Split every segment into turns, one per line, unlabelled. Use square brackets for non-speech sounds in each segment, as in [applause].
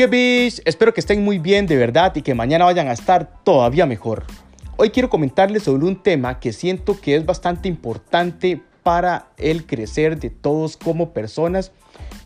¿Qué bis? Espero que estén muy bien de verdad y que mañana vayan a estar todavía mejor. Hoy quiero comentarles sobre un tema que siento que es bastante importante para el crecer de todos como personas,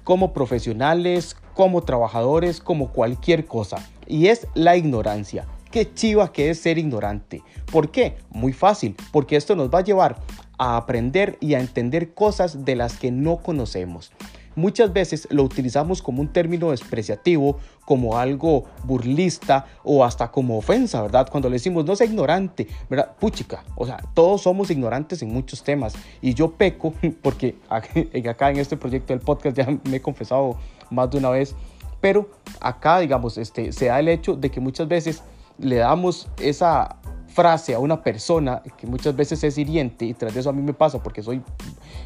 como profesionales, como trabajadores, como cualquier cosa. Y es la ignorancia. Qué chiva que es ser ignorante. ¿Por qué? Muy fácil, porque esto nos va a llevar a aprender y a entender cosas de las que no conocemos muchas veces lo utilizamos como un término despreciativo, como algo burlista o hasta como ofensa, ¿verdad? Cuando le decimos no sea ignorante, ¿verdad? Puchica, o sea, todos somos ignorantes en muchos temas y yo peco [laughs] porque acá en este proyecto del podcast ya me he confesado más de una vez, pero acá, digamos, este, se da el hecho de que muchas veces le damos esa frase a una persona que muchas veces es hiriente y tras de eso a mí me pasa porque soy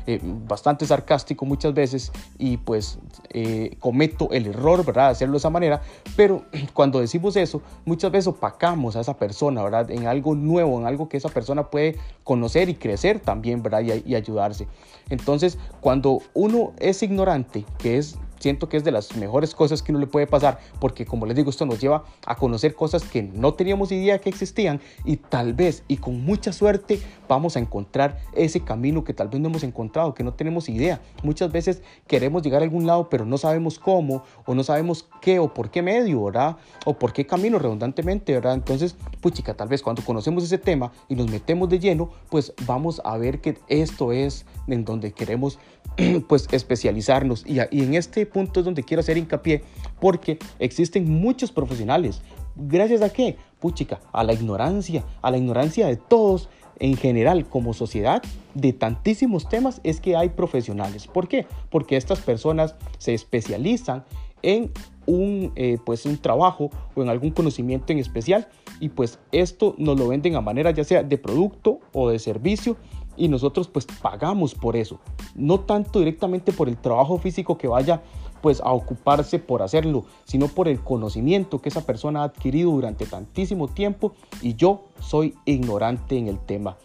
eh, bastante sarcástico muchas veces y pues eh, cometo el error, ¿verdad? De hacerlo de esa manera, pero [clears throat] cuando decimos eso, muchas veces opacamos a esa persona, ¿verdad? En algo nuevo, en algo que esa persona puede conocer y crecer también, ¿verdad? y ayudarse. Entonces, cuando uno es ignorante, que es siento que es de las mejores cosas que uno le puede pasar, porque como les digo, esto nos lleva a conocer cosas que no teníamos idea que existían y tal vez y con mucha suerte vamos a encontrar ese camino que tal vez no hemos encontrado, que no tenemos idea. Muchas veces queremos llegar a algún lado, pero no sabemos cómo o no sabemos qué o por qué medio, ¿verdad? O por qué camino redundantemente, ¿verdad? Entonces, pues chica, tal vez cuando conocemos ese tema y nos metemos de lleno, pues vamos a ver que esto es en donde queremos [clears throat] pues especializarnos y, y en este punto es donde quiero hacer hincapié porque existen muchos profesionales. ¿Gracias a qué? Puchica, a la ignorancia, a la ignorancia de todos en general como sociedad de tantísimos temas es que hay profesionales. ¿Por qué? Porque estas personas se especializan en un, eh, pues un trabajo o en algún conocimiento en especial y pues esto nos lo venden a manera ya sea de producto o de servicio y nosotros pues pagamos por eso. No tanto directamente por el trabajo físico que vaya pues a ocuparse por hacerlo, sino por el conocimiento que esa persona ha adquirido durante tantísimo tiempo y yo soy ignorante en el tema.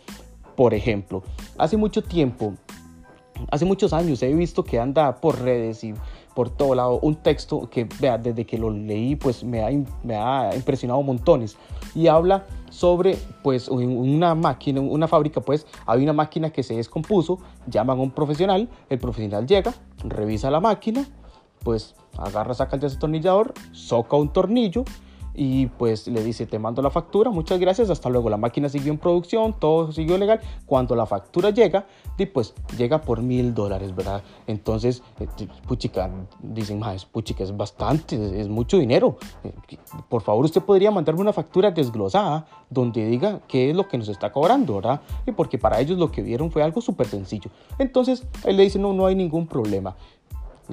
Por ejemplo, hace mucho tiempo, hace muchos años he visto que anda por redes y por todo lado un texto que vea, desde que lo leí pues me ha, me ha impresionado montones. Y habla sobre pues una máquina, una fábrica pues hay una máquina que se descompuso, llaman a un profesional, el profesional llega, revisa la máquina, pues agarra, saca el desatornillador, soca un tornillo y pues le dice, te mando la factura, muchas gracias, hasta luego. La máquina siguió en producción, todo siguió legal. Cuando la factura llega, pues llega por mil dólares, ¿verdad? Entonces, eh, puchica, dicen, más, puchica, es bastante, es, mucho dinero. Eh, por favor, usted podría mandarme una factura desglosada donde diga qué es lo que nos está cobrando, ¿verdad? Y porque para ellos lo que vieron fue algo súper sencillo. Entonces, él le dice, no, no hay ningún problema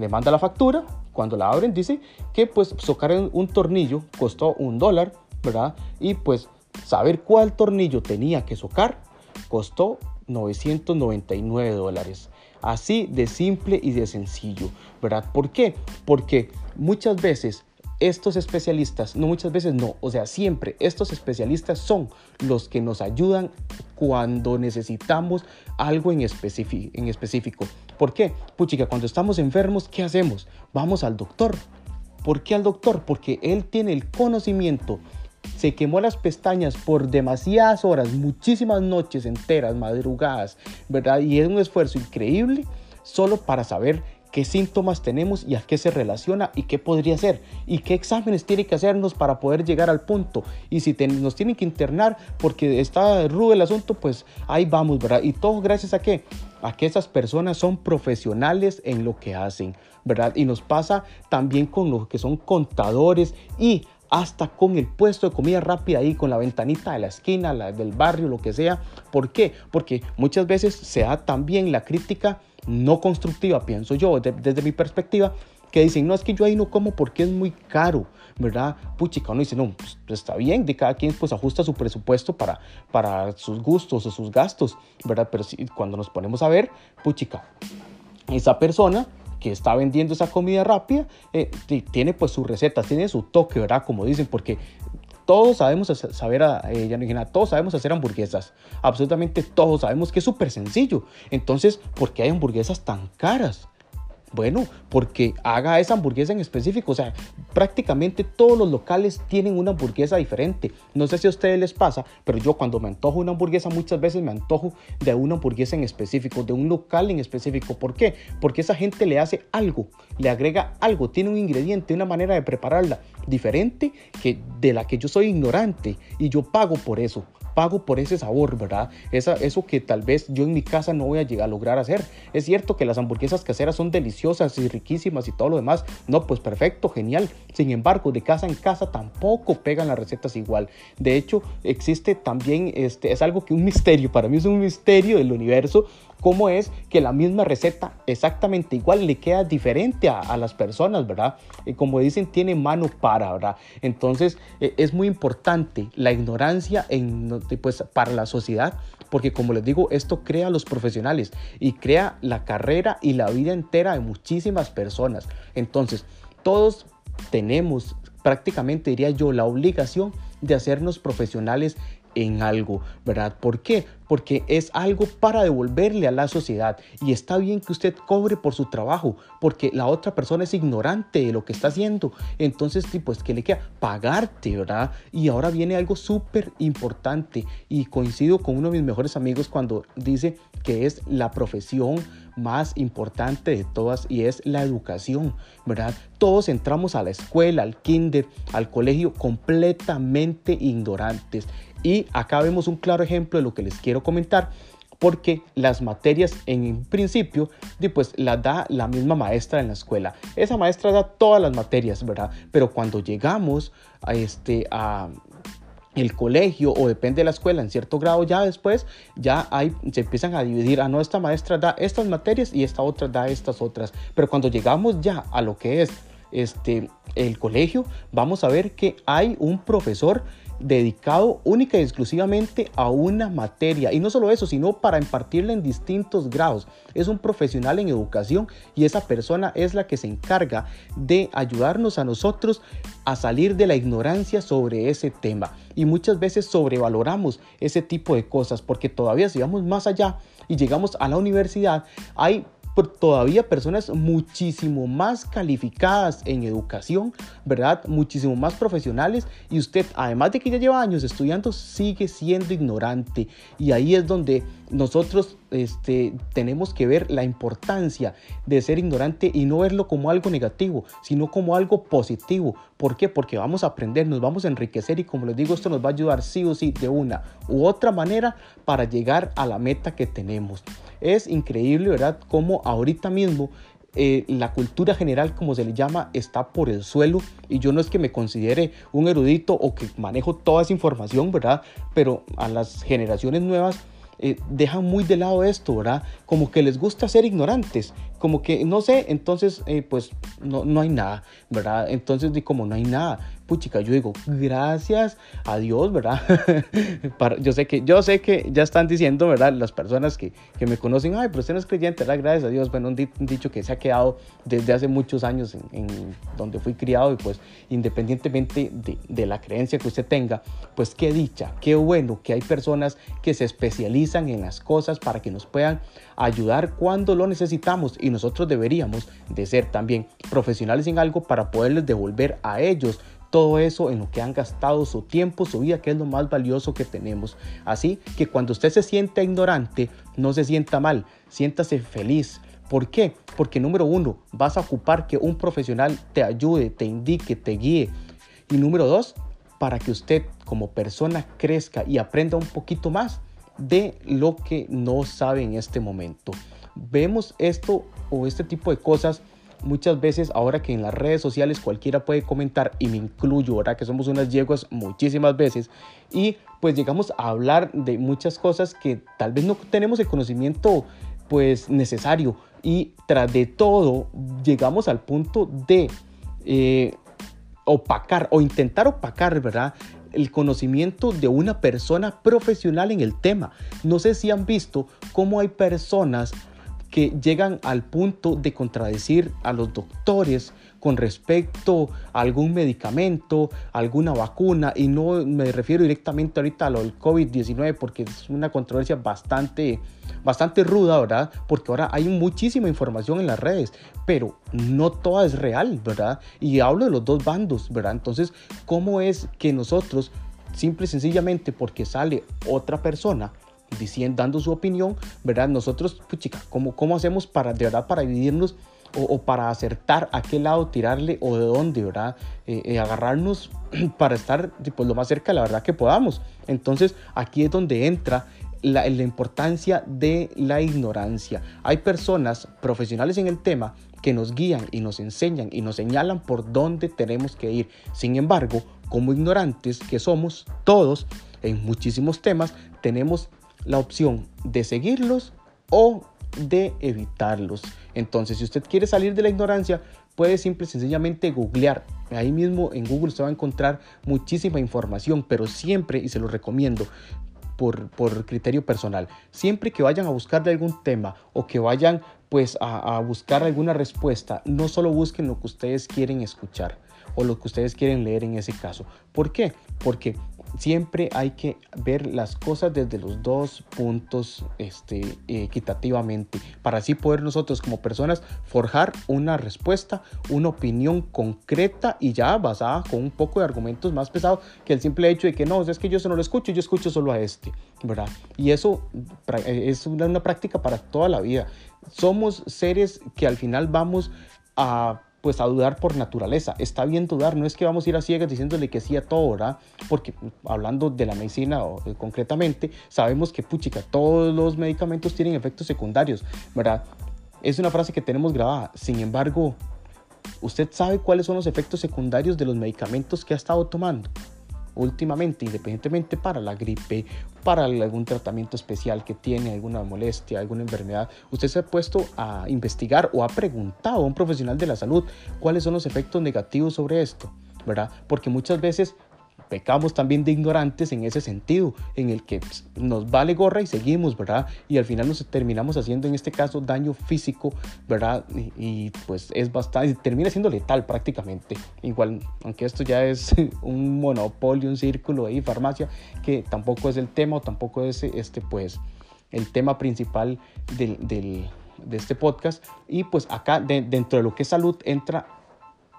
le manda la factura, cuando la abren dice que pues socar un tornillo costó un dólar, ¿verdad? Y pues saber cuál tornillo tenía que socar costó 999 dólares. Así de simple y de sencillo, ¿verdad? ¿Por qué? Porque muchas veces estos especialistas, no muchas veces no, o sea, siempre estos especialistas son los que nos ayudan cuando necesitamos algo en, en específico. ¿Por qué? Puchica, cuando estamos enfermos, ¿qué hacemos? Vamos al doctor. ¿Por qué al doctor? Porque él tiene el conocimiento. Se quemó las pestañas por demasiadas horas, muchísimas noches enteras, madrugadas, ¿verdad? Y es un esfuerzo increíble solo para saber qué síntomas tenemos y a qué se relaciona y qué podría ser y qué exámenes tiene que hacernos para poder llegar al punto. Y si nos tienen que internar porque está rudo el asunto, pues ahí vamos, ¿verdad? Y todo gracias a qué? A que esas personas son profesionales en lo que hacen, ¿verdad? Y nos pasa también con los que son contadores y hasta con el puesto de comida rápida ahí, con la ventanita de la esquina, la del barrio, lo que sea. ¿Por qué? Porque muchas veces se da también la crítica no constructiva, pienso yo, desde mi perspectiva, que dicen, no, es que yo ahí no como porque es muy caro, ¿verdad? Puchica, uno dice, no, pues, está bien, de cada quien pues ajusta su presupuesto para, para sus gustos o sus gastos, ¿verdad? Pero si, cuando nos ponemos a ver, puchica, esa persona que está vendiendo esa comida rápida eh, tiene pues sus recetas, tiene su toque, ¿verdad? Como dicen, porque todos sabemos saber, eh, ya todos sabemos hacer hamburguesas. Absolutamente todos sabemos que es súper sencillo. Entonces, ¿por qué hay hamburguesas tan caras? Bueno, porque haga esa hamburguesa en específico. O sea, prácticamente todos los locales tienen una hamburguesa diferente. No sé si a ustedes les pasa, pero yo cuando me antojo una hamburguesa muchas veces me antojo de una hamburguesa en específico, de un local en específico. ¿Por qué? Porque esa gente le hace algo, le agrega algo, tiene un ingrediente, una manera de prepararla diferente que de la que yo soy ignorante y yo pago por eso pago por ese sabor, ¿verdad? Esa, eso que tal vez yo en mi casa no voy a llegar a lograr hacer. Es cierto que las hamburguesas caseras son deliciosas y riquísimas y todo lo demás. No, pues perfecto, genial. Sin embargo, de casa en casa tampoco pegan las recetas igual. De hecho, existe también, este, es algo que un [laughs] misterio, para mí es un misterio del universo, cómo es que la misma receta exactamente igual le queda diferente a, las personas, ¿verdad? Y como dicen, tiene mano para, ¿verdad? Entonces e, es muy importante la ignorancia en, pues, para la sociedad, porque como les digo, esto crea los profesionales y crea la carrera y la vida entera de muchísimas personas. Entonces, todos tenemos prácticamente, diría yo, la obligación de hacernos profesionales en algo, ¿verdad? ¿Por qué? Porque es algo para devolverle a la sociedad y está bien que usted cobre por su trabajo, porque la otra persona es ignorante de lo que está haciendo. Entonces, pues, ¿qué le queda? Pagarte, ¿verdad? Y ahora viene algo súper importante y coincido con uno de mis mejores amigos cuando dice que es la profesión más importante de todas y es la educación, ¿verdad? Todos entramos a la escuela, al kinder, al colegio completamente ignorantes y acá vemos un claro ejemplo de lo que les quiero comentar porque las materias en principio pues las da la misma maestra en la escuela. Esa maestra da todas las materias, ¿verdad? Pero cuando llegamos a este a el colegio o depende de la escuela en cierto grado ya después ya hay se empiezan a dividir ah, no esta maestra da estas materias y esta otra da estas otras pero cuando llegamos ya a lo que es este el colegio vamos a ver que hay un profesor dedicado única y exclusivamente a una materia. Y no solo eso, sino para impartirla en distintos grados. Es un profesional en educación y esa persona es la que se encarga de ayudarnos a nosotros a salir de la ignorancia sobre ese tema. Y muchas veces sobrevaloramos ese tipo de cosas porque todavía si vamos más allá y llegamos a la universidad, hay todavía personas muchísimo más calificadas en educación, ¿verdad? Muchísimo más profesionales y usted, además de que ya lleva años estudiando, sigue siendo ignorante. Y ahí es donde nosotros este, tenemos que ver la importancia de ser ignorante y no verlo como algo negativo, sino como algo positivo. ¿Por qué? Porque vamos a aprender, nos vamos a enriquecer y como les digo, esto nos va a ayudar sí o sí de una u otra manera para llegar a la meta que tenemos. Es increíble, ¿verdad? Cómo ahorita mismo eh, la cultura general, como se le llama, está por el suelo y yo no es que me considere un erudito o que manejo toda esa información, ¿verdad? Pero a las generaciones nuevas eh, dejan muy de lado esto, ¿verdad? Como que les gusta ser ignorantes, como que no sé, entonces eh, pues no, no hay nada, ¿verdad? Entonces, como no hay nada, puchica, yo digo, gracias a Dios, ¿verdad? [laughs] yo, sé que, yo sé que ya están diciendo, ¿verdad? Las personas que, que me conocen, ay, pero usted no es creyente, ¿verdad? Gracias a Dios. Bueno, un, dicho que se ha quedado desde hace muchos años en, donde fui criado y pues independientemente de, de, la creencia que usted tenga, pues qué dicha, qué bueno que hay personas que se especializan en las cosas para que nos puedan ayudar cuando lo necesitamos y nosotros deberíamos de ser también profesionales en algo para poderles devolver a ellos todo eso en lo que han gastado su tiempo, su vida, que es lo más valioso que tenemos. Así que cuando usted se sienta ignorante, no se sienta mal, siéntase feliz. ¿Por qué? Porque número uno, vas a ocupar que un profesional te ayude, te indique, te guíe. Y número dos, para que usted como persona crezca y aprenda un poquito más de lo que no sabe en este momento. Vemos esto o este tipo de cosas muchas veces ahora que en las redes sociales cualquiera puede comentar y me incluyo, ¿verdad? Que somos unas yeguas muchísimas veces y pues llegamos a hablar de muchas cosas que tal vez no tenemos el conocimiento pues necesario y tras de todo llegamos al punto de eh, opacar o intentar opacar, ¿verdad? el conocimiento de una persona profesional en el tema. No sé si han visto cómo hay personas que llegan al punto de contradecir a los doctores con respecto a algún medicamento, alguna vacuna, y no me refiero directamente ahorita a lo del COVID-19 porque es una controversia bastante, bastante ruda, ¿verdad? Porque ahora hay muchísima información en las redes, pero no toda es real, ¿verdad? Y hablo de los dos bandos, ¿verdad? Entonces, ¿cómo es que nosotros, simple y sencillamente porque sale otra persona, diciendo, dando su opinión, ¿verdad? Nosotros, puchica, ¿cómo, ¿cómo hacemos para, de verdad, para dividirnos o, para acertar a qué lado tirarle o de dónde, ¿verdad? Eh, eh, agarrarnos [clears throat] para estar pues, lo más cerca la verdad que podamos. Entonces, aquí es donde entra la, la, importancia de la ignorancia. Hay personas profesionales en el tema que nos guían y nos enseñan y nos señalan por dónde tenemos que ir. Sin embargo, como ignorantes que somos todos en muchísimos temas, tenemos la opción de seguirlos o de evitarlos. Entonces, si usted quiere salir de la ignorancia, puede simple y sencillamente googlear. Ahí mismo en Google se va a encontrar muchísima información, pero siempre, y se lo recomiendo, por, por, criterio personal. Siempre que vayan a buscar de algún tema o que vayan pues a, a, buscar alguna respuesta, no solo busquen lo que ustedes quieren escuchar o lo que ustedes quieren leer en ese caso. ¿Por qué? Porque siempre hay que ver las cosas desde los dos puntos este, equitativamente para así poder nosotros como personas forjar una respuesta, una opinión concreta y ya basada con un poco de argumentos más pesados que el simple hecho de que no, es que yo eso no lo escucho, yo escucho solo a este, ¿verdad? Y eso es una, una práctica para toda la vida. Somos seres que al final vamos a pues a dudar por naturaleza. Está bien dudar, no es que vamos a ir a ciegas diciéndole que sí a todo, ¿verdad? Porque hablando de la medicina o, eh, concretamente, sabemos que puchica, todos los medicamentos tienen efectos secundarios, ¿verdad? Es una frase que tenemos grabada. Sin embargo, ¿usted sabe cuáles son los efectos secundarios de los medicamentos que ha estado tomando? Últimamente, independientemente para la gripe, para algún tratamiento especial que tiene, alguna molestia, alguna enfermedad, usted se ha puesto a investigar o ha preguntado a un profesional de la salud cuáles son los efectos negativos sobre esto, ¿verdad? Porque muchas veces pecamos también de ignorantes en ese sentido, en el que pues, nos vale gorra y seguimos, ¿verdad? Y al final nos terminamos haciendo en este caso daño físico, ¿verdad? Y, pues es bastante, termina siendo letal prácticamente. Igual, aunque esto ya es [laughs] un monopolio, un círculo y farmacia, que tampoco es el tema o tampoco es este, pues, el tema principal del, del, de este podcast. Y pues acá dentro de lo que es salud entra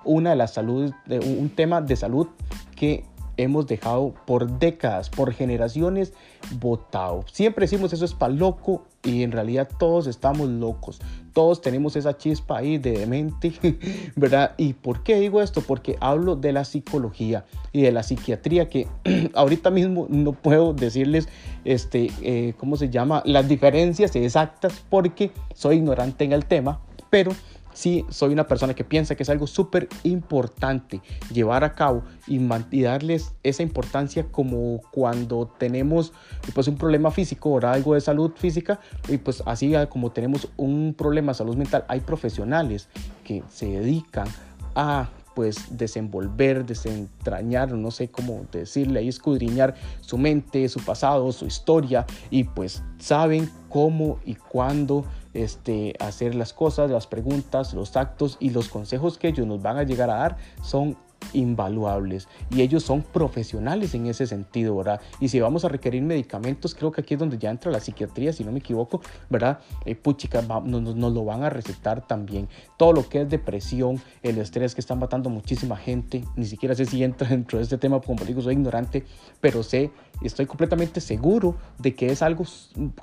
una de las salud, un tema de salud que hemos dejado por décadas, por generaciones, votado. Siempre decimos eso es para loco y en realidad todos estamos locos. Todos tenemos esa chispa ahí de demente, [laughs] ¿verdad? ¿Y por qué digo esto? Porque hablo de la psicología y de la psiquiatría que [clears throat] ahorita mismo no puedo decirles, este, eh, ¿cómo se llama? Las diferencias exactas porque soy ignorante en el tema, pero sí soy una persona que piensa que es algo súper importante llevar a cabo y, darles esa importancia como cuando tenemos pues un problema físico, o algo de salud física y pues así como tenemos un problema de salud mental, hay profesionales que se dedican a pues desenvolver, desentrañar, no sé cómo decirle, ahí escudriñar su mente, su pasado, su historia y pues saben cómo y cuándo este, hacer las cosas, las preguntas, los actos y los consejos que ellos nos van a llegar a dar son invaluables y ellos son profesionales en ese sentido, ¿verdad? Y si vamos a requerir medicamentos, creo que aquí es donde ya entra la psiquiatría, si no me equivoco, ¿verdad? Eh, puchica, nos, nos, lo van a recetar también. Todo lo que es depresión, el estrés que está matando muchísima gente, ni siquiera sé si entra [laughs] dentro de este tema, como digo, soy ignorante, pero sé, estoy completamente seguro de que es algo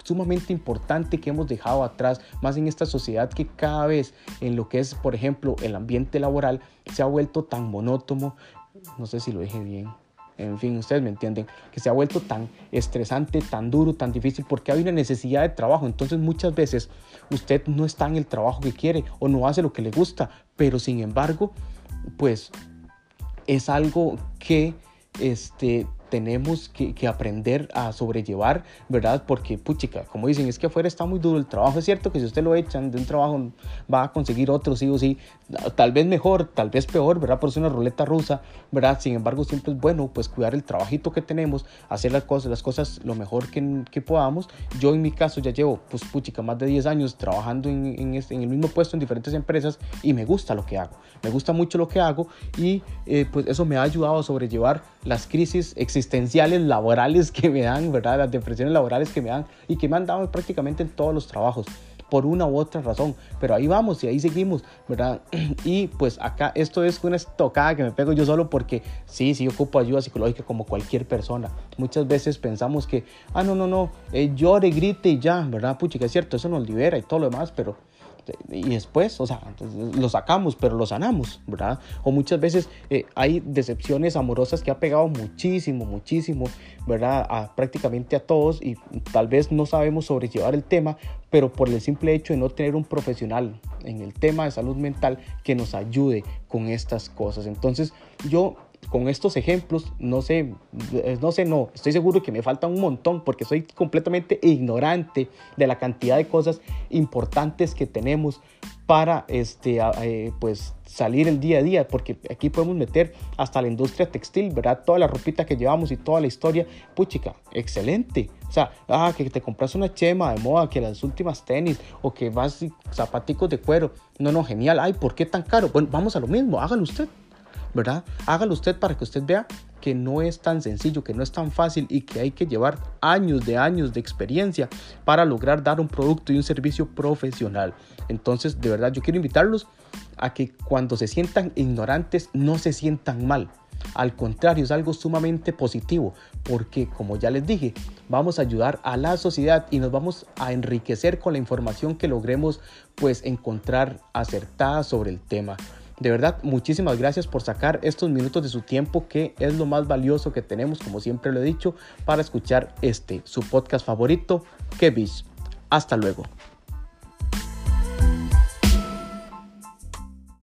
sumamente importante que hemos dejado atrás, más en esta sociedad que cada vez en lo que es, por ejemplo, el ambiente laboral, se ha vuelto tan monótono, no sé si lo dije bien, en fin, ustedes me entienden, que se ha vuelto tan estresante, tan duro, tan difícil, porque hay una necesidad de trabajo. Entonces muchas veces usted no está en el trabajo que quiere o no hace lo que le gusta, pero sin embargo, pues es algo que este, tenemos que, que, aprender a sobrellevar, ¿verdad? Porque, puchica, como dicen, es que afuera está muy duro el trabajo. Es cierto que si usted lo echan de un trabajo, va a conseguir otro, sí o sí, tal vez mejor, tal vez peor, ¿verdad? Por eso una ruleta rusa, ¿verdad? Sin embargo, siempre es bueno, pues, cuidar el trabajito que tenemos, hacer las cosas, las cosas lo mejor que, que podamos. Yo, en mi caso, ya llevo, pues, puchica, más de 10 años trabajando en, en, este, en el mismo puesto en diferentes empresas y me gusta lo que hago. Me gusta mucho lo que hago y, eh, pues, eso me ha ayudado a sobrellevar las crisis existenciales laborales que me dan, ¿verdad? Las depresiones laborales que me dan y que me han dado prácticamente en todos los trabajos por una u otra razón. Pero ahí vamos y ahí seguimos, ¿verdad? [clears throat] Y pues acá esto es una estocada que me pego yo solo porque sí, sí ocupo ayuda psicológica como cualquier persona. Muchas veces pensamos que, ah, no, no, no, eh, llore, grite y ya, ¿verdad? Puchi, que es cierto, eso nos libera y todo lo demás, pero y después, o sea, lo sacamos, pero lo sanamos, ¿verdad? O muchas veces eh, hay decepciones amorosas que ha pegado muchísimo, muchísimo, ¿verdad? A, prácticamente a todos y tal vez no sabemos sobrellevar el tema, pero por el simple hecho de no tener un profesional en el tema de salud mental que nos ayude con estas cosas. Entonces, yo con estos ejemplos, no sé, eh, no sé, no, estoy seguro que me falta un montón porque soy completamente ignorante de la cantidad de cosas importantes que tenemos para este, eh, pues salir el día a día, porque aquí podemos meter hasta la industria textil, ¿verdad? Toda la ropita que llevamos y toda la historia, puchica, excelente. O sea, ah, que te compras una chema de moda, que las últimas tenis, o que vas zapaticos de cuero. No, no, genial. Ay, ¿por qué tan caro? Bueno, vamos a lo mismo, hágalo usted. ¿Verdad? Hágalo usted para que usted vea que no es tan sencillo, que no es tan fácil y que hay que llevar años de años de experiencia para lograr dar un producto y un servicio profesional. Entonces, de verdad, yo quiero invitarlos a que cuando se sientan ignorantes no se sientan mal. Al contrario, es algo sumamente positivo porque, como ya les dije, vamos a ayudar a la sociedad y nos vamos a enriquecer con la información que logremos pues encontrar acertada sobre el tema. De verdad, muchísimas gracias por sacar estos minutos de su tiempo, que es lo más valioso que tenemos, como siempre lo he dicho, para escuchar este, su podcast favorito, Que Hasta luego.